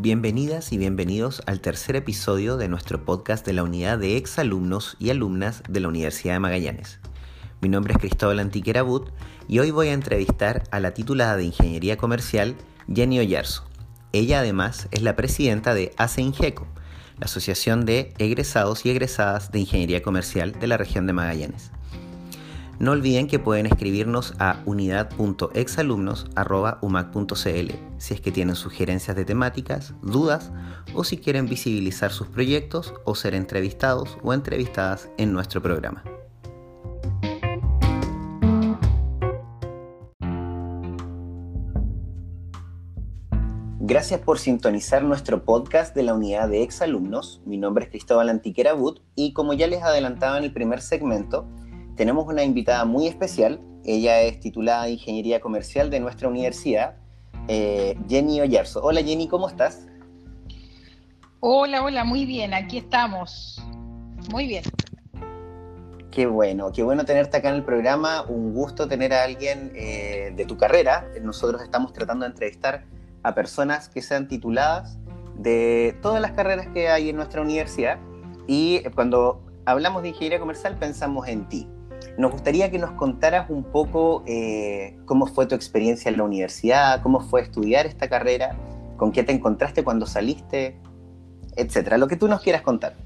Bienvenidas y bienvenidos al tercer episodio de nuestro podcast de la unidad de exalumnos y alumnas de la Universidad de Magallanes. Mi nombre es Cristóbal Antiquera But y hoy voy a entrevistar a la titulada de Ingeniería Comercial, Jenny Oyarzo. Ella además es la presidenta de ACE Ingeco, la Asociación de Egresados y Egresadas de Ingeniería Comercial de la región de Magallanes. No olviden que pueden escribirnos a unidad.exalumnos.umac.cl si es que tienen sugerencias de temáticas, dudas o si quieren visibilizar sus proyectos o ser entrevistados o entrevistadas en nuestro programa. Gracias por sintonizar nuestro podcast de la unidad de exalumnos. Mi nombre es Cristóbal Antiquera But y como ya les adelantaba en el primer segmento, tenemos una invitada muy especial. Ella es titulada de Ingeniería Comercial de nuestra universidad, eh, Jenny Oyarzo. Hola Jenny, ¿cómo estás? Hola, hola, muy bien, aquí estamos. Muy bien. Qué bueno, qué bueno tenerte acá en el programa. Un gusto tener a alguien eh, de tu carrera. Nosotros estamos tratando de entrevistar a personas que sean tituladas de todas las carreras que hay en nuestra universidad. Y cuando hablamos de ingeniería comercial pensamos en ti. Nos gustaría que nos contaras un poco eh, cómo fue tu experiencia en la universidad, cómo fue estudiar esta carrera, con qué te encontraste cuando saliste, etcétera. Lo que tú nos quieras contar.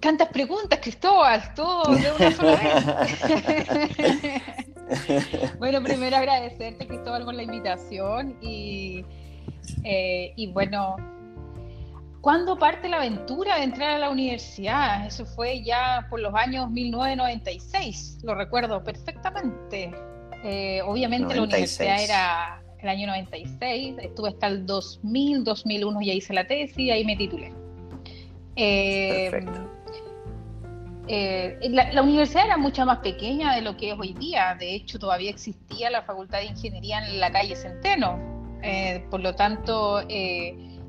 Tantas preguntas, Cristóbal, todo de una sola vez. bueno, primero agradecerte, Cristóbal, por la invitación y, eh, y bueno, ¿Cuándo parte la aventura de entrar a la universidad? Eso fue ya por los años 1996, lo recuerdo perfectamente. Eh, obviamente la universidad era el año 96, estuve hasta el 2000, 2001 ya hice la tesis y ahí me titulé. Eh, Perfecto. Eh, la, la, universidad era mucho más pequeña de lo que es hoy día, de hecho todavía existía la Facultad de Ingeniería en la calle Centeno, por lo tanto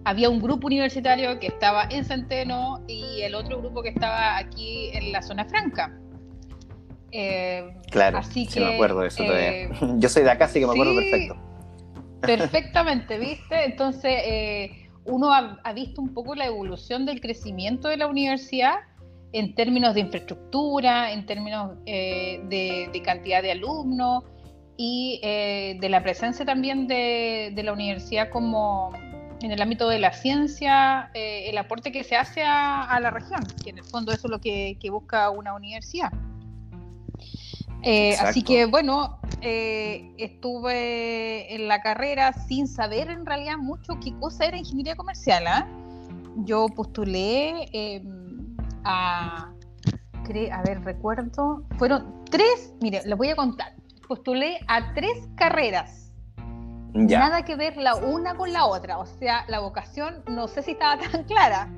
había un grupo universitario que estaba en Centeno y el otro grupo que estaba aquí en la zona franca. Eh, claro, así sí me acuerdo de eso todavía. Eh, Yo soy de acá, así que me acuerdo perfecto. Perfectamente, ¿viste? Entonces, eh, uno ha, visto un poco la evolución del crecimiento de la universidad en términos de infraestructura, en términos de, de, cantidad de alumnos y de la presencia también de, de la universidad como en el ámbito de la ciencia, eh, el aporte que se hace a, la región, que en el fondo eso es lo que, busca una universidad. Eh, así que bueno, eh, estuve en la carrera sin saber en realidad mucho qué cosa era ingeniería comercial. ¿ah? Yo postulé em, a, a ver, recuerdo, fueron tres, mire, les voy a contar, postulé a tres carreras Nada que ver la una con la otra. O sea, la vocación no sé si estaba tan clara.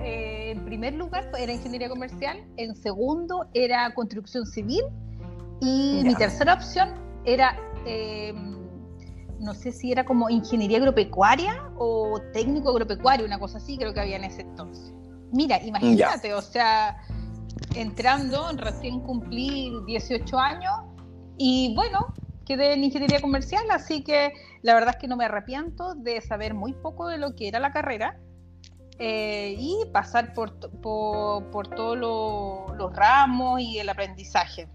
Eh, en primer lugar era ingeniería comercial, en segundo era construcción civil y mi tercera opción era, em, no sé si era como ingeniería agropecuaria o técnico agropecuario, una cosa así, creo que había en ese entonces. Mira, imagínate, o sea, entrando, recién cumplí 18 años y bueno, quedé en ingeniería comercial, así que la verdad es que no me arrepiento de saber muy poco de lo que era la carrera eh, y pasar por, por, todos los ramos y el aprendizaje.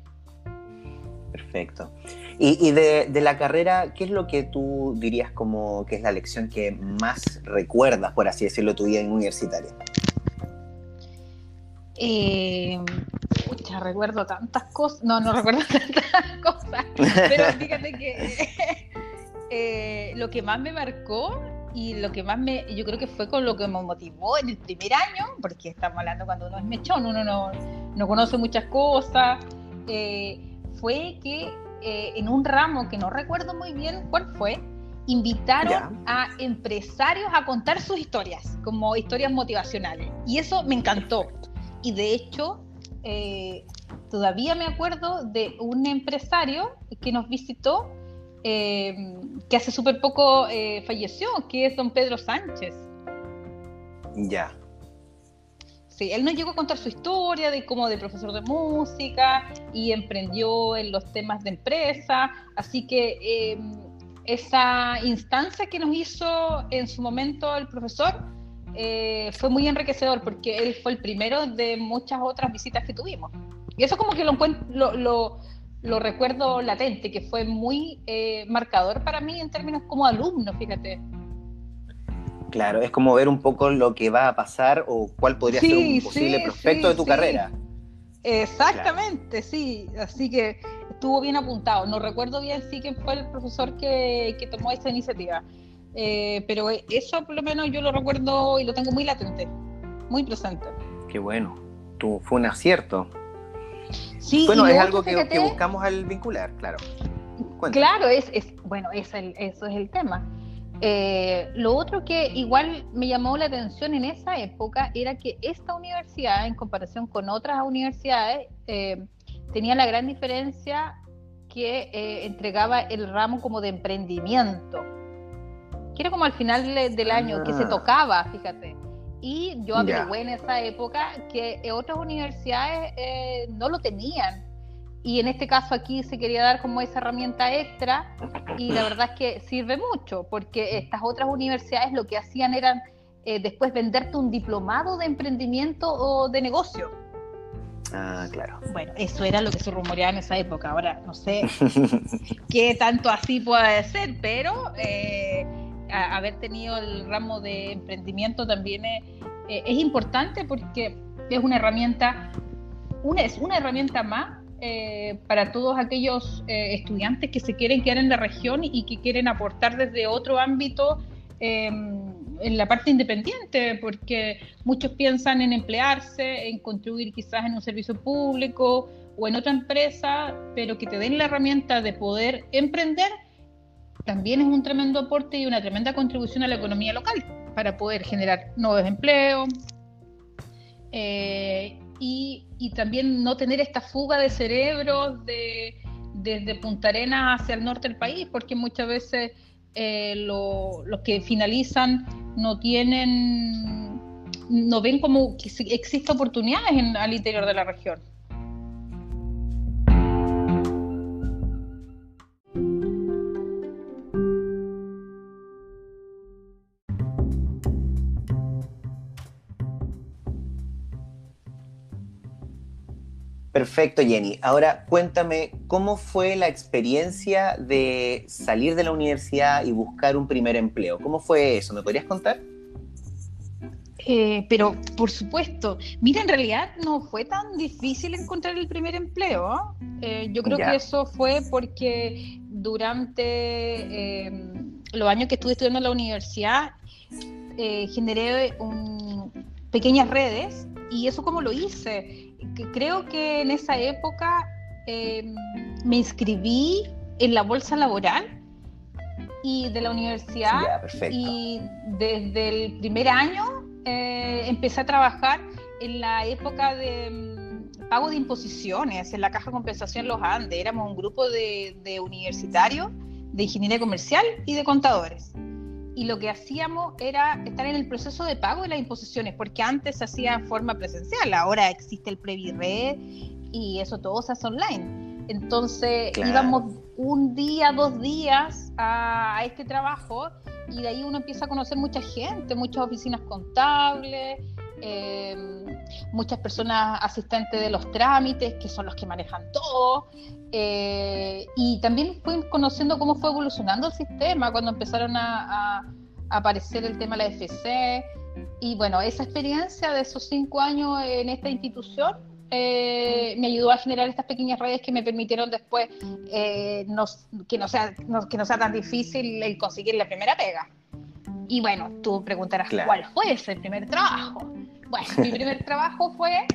Perfecto. Y, de, de, la carrera, ¿qué es lo que tú dirías como que es la lección que más recuerdas, por así decirlo, tu vida universitaria? Eh, recuerdo tantas cosas. No, no recuerdo tantas cosas. Pero fíjate que eh, lo que más me marcó y lo que más me, yo creo que fue con lo que me motivó en el primer año, porque estamos hablando cuando uno es mechón, uno no, no conoce muchas cosas, eh, fue que eh, en un ramo que no recuerdo muy bien cuál fue, invitaron a empresarios a contar sus historias, como historias motivacionales. Y eso me encantó. Y de hecho, eh, todavía me acuerdo de un empresario que nos visitó, eh, que hace súper poco eh, falleció, que es don Pedro Sánchez. Ya. Sí, él nos llegó a contar su historia de cómo de profesor de música y emprendió en los temas de empresa, así que esa instancia que nos hizo en su momento el profesor eh, fue muy enriquecedor porque él fue el primero de muchas otras visitas que tuvimos. Y eso como que lo, lo, lo recuerdo latente, que fue muy eh, marcador para mí en términos como alumno, fíjate. Claro, es como ver un poco lo que va a pasar o cuál podría ser un posible prospecto de tu carrera. Exactamente, sí. Así que estuvo bien apuntado. No recuerdo bien sí quién fue el profesor que, que tomó esa iniciativa. Eh, pero eso por lo menos yo lo recuerdo y lo tengo muy latente, muy presente. Qué bueno. Tú, fue un acierto. Sí, bueno, es algo que, buscamos al vincular, claro. Claro, es, es bueno, es eso es el tema. Eh, lo otro que igual me llamó la atención en esa época era que esta universidad, en comparación con otras universidades, eh, tenía la gran diferencia que eh, entregaba el ramo como de emprendimiento, que era como al final del año, que se ah. tocaba, fíjate. Y yo averigué en esa época que otras universidades no lo tenían y en este caso aquí se quería dar como esa herramienta extra y la verdad es que sirve mucho porque estas otras universidades lo que hacían eran eh, después venderte un diplomado de emprendimiento o de negocio. Ah, claro. Bueno, eso era lo que se rumoreaba en esa época. Ahora no sé qué tanto así puede ser, pero eh, haber tenido el ramo de emprendimiento también es, eh, es importante porque es una herramienta, una, es una herramienta más eh, para todos aquellos eh, estudiantes que se quieren quedar en la región y que quieren aportar desde otro ámbito em, en la parte independiente, porque muchos piensan en emplearse, en contribuir quizás en un servicio público o en otra empresa, pero que te den la herramienta de poder emprender, también es un tremendo aporte y una tremenda contribución a la economía local para poder generar nuevos empleos. Eh, y, también no tener esta fuga de cerebros de, desde Punta Arenas hacia el norte del país, porque muchas veces eh, los que finalizan no tienen, no ven como que oportunidades en, al interior de la región. Perfecto, Jenny. Ahora cuéntame, ¿cómo fue la experiencia de salir de la universidad y buscar un primer empleo? ¿Cómo fue eso? ¿Me podrías contar? Eh, pero, por supuesto, mira, en realidad no fue tan difícil encontrar el primer empleo. Eh, yo creo que eso fue porque durante eh, los años que estuve estudiando en la universidad, generé pequeñas redes y eso como lo hice creo que en esa época em, me inscribí en la bolsa laboral y de la universidad y desde el primer año eh, empecé a trabajar en la época de em, pago de imposiciones en la Caja de Compensación Los Andes. Éramos un grupo de, de universitarios de ingeniería comercial y de contadores y lo que hacíamos era estar en el proceso de pago de las imposiciones, porque antes se hacía en forma presencial, ahora existe el Previred y eso todo se hace online. Entonces íbamos un día, dos días a, este trabajo y de ahí uno empieza a conocer mucha gente, muchas oficinas contables, em, muchas personas asistentes de los trámites, que son los que manejan todo. Eh, y también fui conociendo cómo fue evolucionando el sistema cuando empezaron a, aparecer el tema de la FC. Y bueno, esa experiencia de esos cinco años en esta institución eh, me ayudó a generar estas pequeñas redes que me permitieron después eh, que, no sea, que no sea tan difícil el conseguir la primera pega. Y bueno, tú preguntarás cuál fue ese primer trabajo. Bueno, mi primer trabajo fue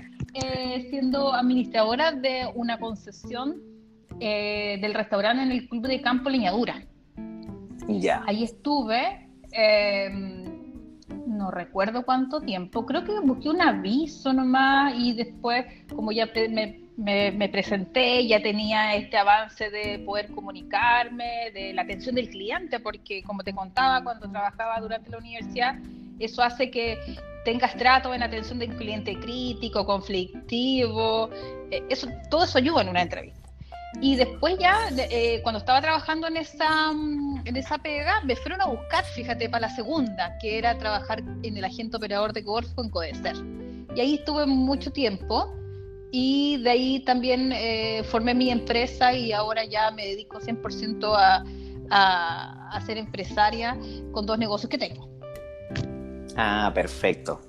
siendo administradora de una concesión eh, del restaurante en el Club de Campo Leñadura. Ya. Ahí estuve, em, no recuerdo cuánto tiempo, creo que busqué un aviso nomás y después, como ya me, presenté, ya tenía este avance de poder comunicarme, de la atención del cliente, porque como te contaba cuando trabajaba durante la universidad, eso hace que tengas trato en atención del cliente crítico, conflictivo, eh, eso, todo eso ayuda en una entrevista. Y después ya, eh, cuando estaba trabajando en esa, mm, en esa pega, me fueron a buscar, fíjate, para la segunda, que era trabajar en el agente operador de Corfo en Codecer. Y ahí estuve mucho tiempo y de ahí también eh, formé mi empresa y ahora ya me dedico 100% a, a, a ser empresaria con dos negocios que tengo. Ah, perfecto.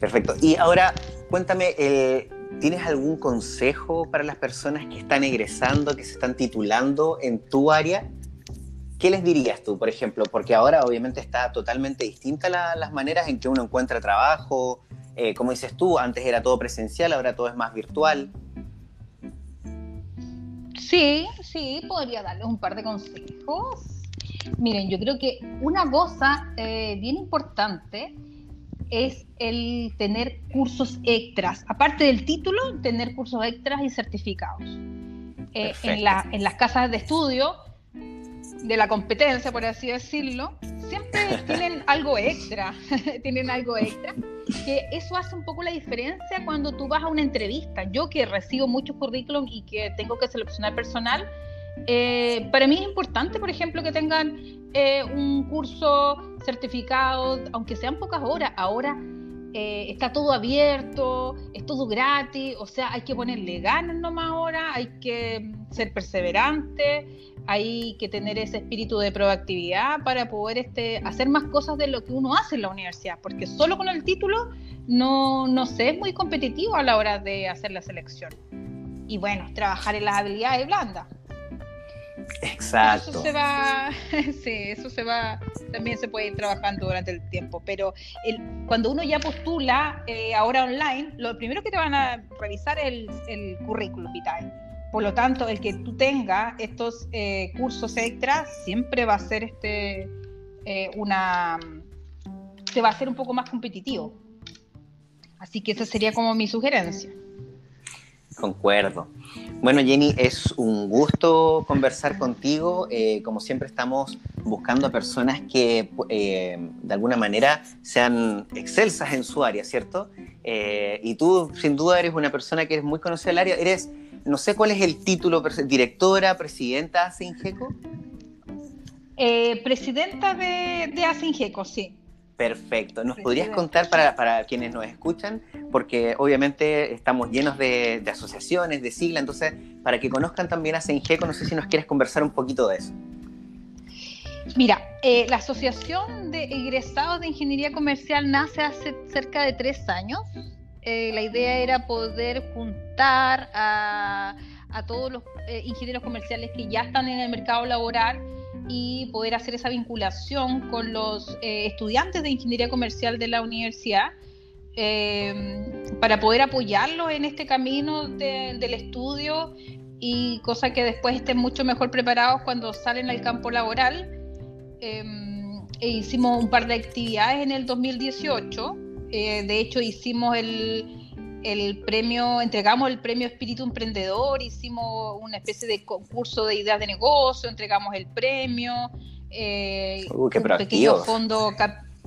Perfecto. Y ahora, cuéntame, eh, ¿tienes algún consejo para las personas que están egresando, que se están titulando en tu área? ¿Qué les dirías tú, por ejemplo? Porque ahora obviamente está totalmente distinta las maneras en que uno encuentra trabajo. Eh, como dices tú, antes era todo presencial, ahora todo es más virtual. Sí, sí, podría darles un par de consejos. Miren, yo creo que una cosa eh, bien importante es el tener cursos extras. Aparte del título, tener cursos extras y certificados. Eh, en, en las casas de estudio de la competencia, por así decirlo, siempre tienen algo extra, tienen algo extra, que eso hace un poco la diferencia cuando tú vas a una entrevista. Yo que recibo muchos currículums y que tengo que seleccionar personal, eh, para mí es importante, por ejemplo, que tengan eh, un curso certificado, aunque sean pocas horas. Ahora eh, está todo abierto, es todo gratis, o sea, hay que ponerle ganas nomás ahora, hay que ser perseverante, hay que tener ese espíritu de proactividad para poder este, hacer más cosas de lo que uno hace en la universidad, porque solo con el título no, no se es muy competitivo a la hora de hacer la selección. Y bueno, trabajar en las habilidades blandas. Exacto. Eso se va, sí, eso se va, también se puede ir trabajando durante el tiempo, pero el, cuando uno ya postula eh, ahora online, lo primero que te van a revisar es el, el currículum vitae. Por lo tanto, el que tú tengas estos eh, cursos extras siempre va a ser este eh, una te va a ser un poco más competitivo. Así que esa sería como mi sugerencia. Concuerdo. Bueno, Jenny, es un gusto conversar contigo. Eh, como siempre, estamos buscando a personas que eh, de alguna manera sean excelsas en su área, ¿cierto? Eh, y tú, sin duda, eres una persona que eres muy conocida del área. Eres, no sé cuál es el título, directora, presidenta de Asingeco. presidenta de, de Asingeco, sí. Perfecto. ¿Nos podrías contar para, quienes nos escuchan? Porque obviamente estamos llenos de, asociaciones, de siglas, entonces para que conozcan también a CENGECO, no sé si nos quieres conversar un poquito de eso. Mira, eh, la Asociación de Egresados de Ingeniería Comercial nace hace cerca de tres años. Eh, la idea era poder juntar a, todos los eh, ingenieros comerciales que ya están en el mercado laboral y poder hacer esa vinculación con los eh, estudiantes de ingeniería comercial de la universidad eh, para poder apoyarlos en este camino del estudio y cosa que después estén mucho mejor preparados cuando salen al campo laboral. Eh, e hicimos un par de actividades en el 2018. de hecho, hicimos el, el premio, entregamos el premio Espíritu Emprendedor, hicimos una especie de concurso de ideas de negocio, entregamos el premio, eh, uh, qué un pequeño fondo,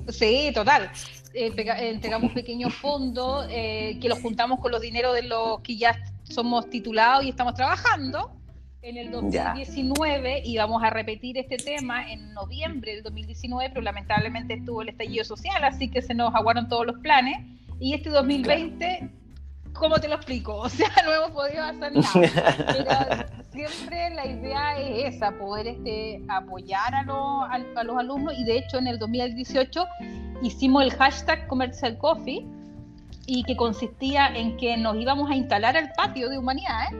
sí, total, eh, entregamos un pequeño fondo eh, que lo juntamos con los dineros de los que ya somos titulados y estamos trabajando. En el 2019 íbamos a repetir este tema en noviembre del 2019, pero lamentablemente estuvo el estallido social, así que se nos aguaron todos los planes. Y este 2020 ¿cómo te lo explico? O sea, no hemos podido hacer nada. Pero siempre la idea es esa, poder este, apoyar a, a, los alumnos. Y de hecho, en el 2018 hicimos el hashtag Commercial Coffee y que consistía en que nos íbamos a instalar al patio de humanidades.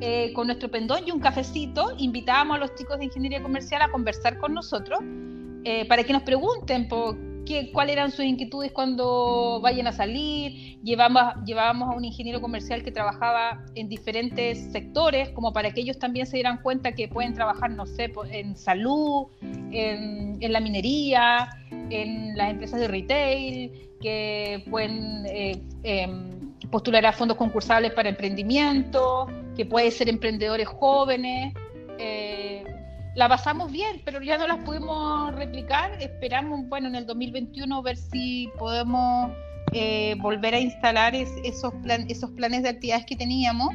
Eh, con nuestro pendón y un cafecito, invitábamos a los chicos de ingeniería comercial a conversar con nosotros eh, para que nos pregunten por cuáles eran sus inquietudes cuando vayan a salir. Llevamos, llevábamos a un ingeniero comercial que trabajaba en diferentes sectores, como para que ellos también se dieran cuenta que pueden trabajar, no sé, en salud, en, la minería, en las empresas de retail, que pueden eh, em, postular a fondos concursables para emprendimiento, que pueden ser emprendedores jóvenes. Eh, la pasamos bien, pero ya no las pudimos replicar. Esperamos, bueno, en el 2021 ver si podemos eh, volver a instalar esos, plan, esos planes de actividades que teníamos.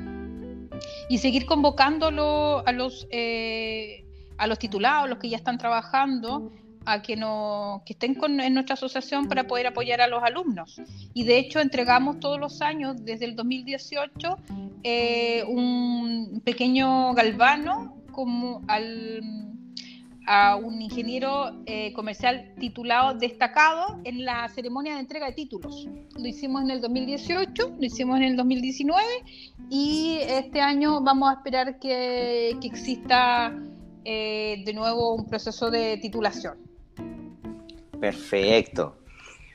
y seguir convocándolo a los, eh, a los titulados, los que ya están trabajando, a que, no, que estén con, en nuestra asociación para poder apoyar a los alumnos. Y de hecho entregamos todos los años, desde el 2018, eh, un pequeño galvano como al a un ingeniero eh, comercial titulado destacado en la ceremonia de entrega de títulos. Lo hicimos en el 2018, lo hicimos en el 2019 y este año vamos a esperar que, exista eh, de nuevo un proceso de titulación. Perfecto.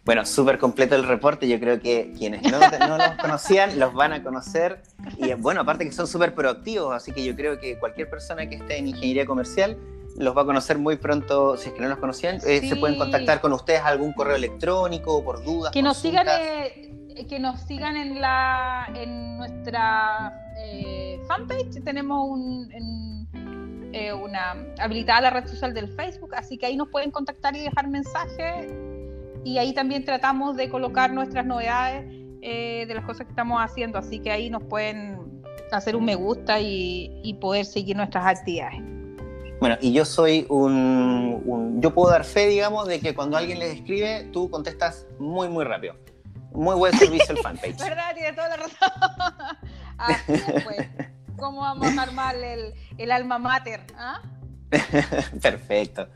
Bueno, súper completo el reporte. Yo creo que quienes no, no, los conocían los van a conocer. Y bueno, aparte que son súper proactivos, así que yo creo que cualquier persona que esté en ingeniería comercial los va a conocer muy pronto, si es que no los conocían, eh, se pueden contactar con ustedes algún correo electrónico por dudas. Que nos sigan, eh, que nos sigan en la en nuestra eh, fanpage, tenemos un, una habilitada la red social del Facebook, así que ahí nos pueden contactar y dejar mensajes. Y ahí también tratamos de colocar nuestras novedades de las cosas que estamos haciendo, así que ahí nos pueden hacer un me gusta y poder seguir nuestras actividades. Bueno, y yo soy un, Yo puedo dar fe, digamos, de que cuando alguien les escribe, tú contestas muy, muy rápido. Muy buen servicio el fanpage. ¿Verdad? Tiene toda la razón. Así es, pues. ¿Cómo vamos a armar el, el alma mater? ¿ah? Perfecto.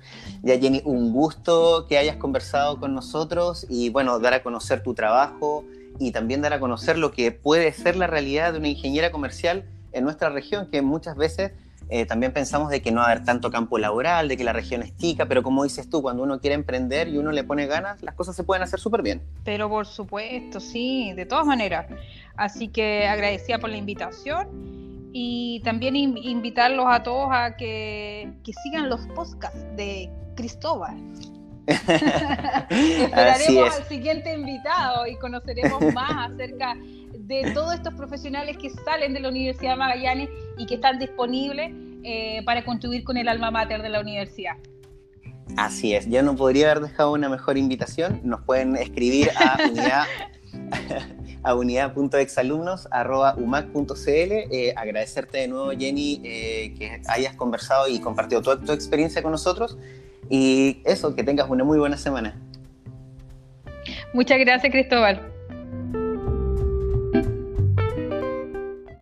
Ya Jenny, un gusto que hayas conversado con nosotros y bueno, dar a conocer tu trabajo y también dar a conocer lo que puede ser la realidad de una ingeniera comercial en nuestra región, que muchas veces eh, también pensamos de que no va a haber tanto campo laboral, de que la región es chica, pero como dices tú, cuando uno quiere emprender y uno le pone ganas, las cosas se pueden hacer súper bien. Pero por supuesto, sí, de todas maneras. Así que agradecida por la invitación y también invitarlos a todos a que, que sigan los podcasts de Cristóbal. Esperaremos al siguiente invitado y conoceremos más acerca de todos estos profesionales que salen de la Universidad de Magallanes y que están disponibles eh, para contribuir con el alma mater de la universidad. Así es, yo no podría haber dejado una mejor invitación. Nos pueden escribir a unidad a unidad.exalumnos.umac.cl. Eh, agradecerte de nuevo, Jenny, eh, que hayas conversado y compartido toda tu experiencia con nosotros. Y eso, que tengas una muy buena semana. Muchas gracias, Cristóbal.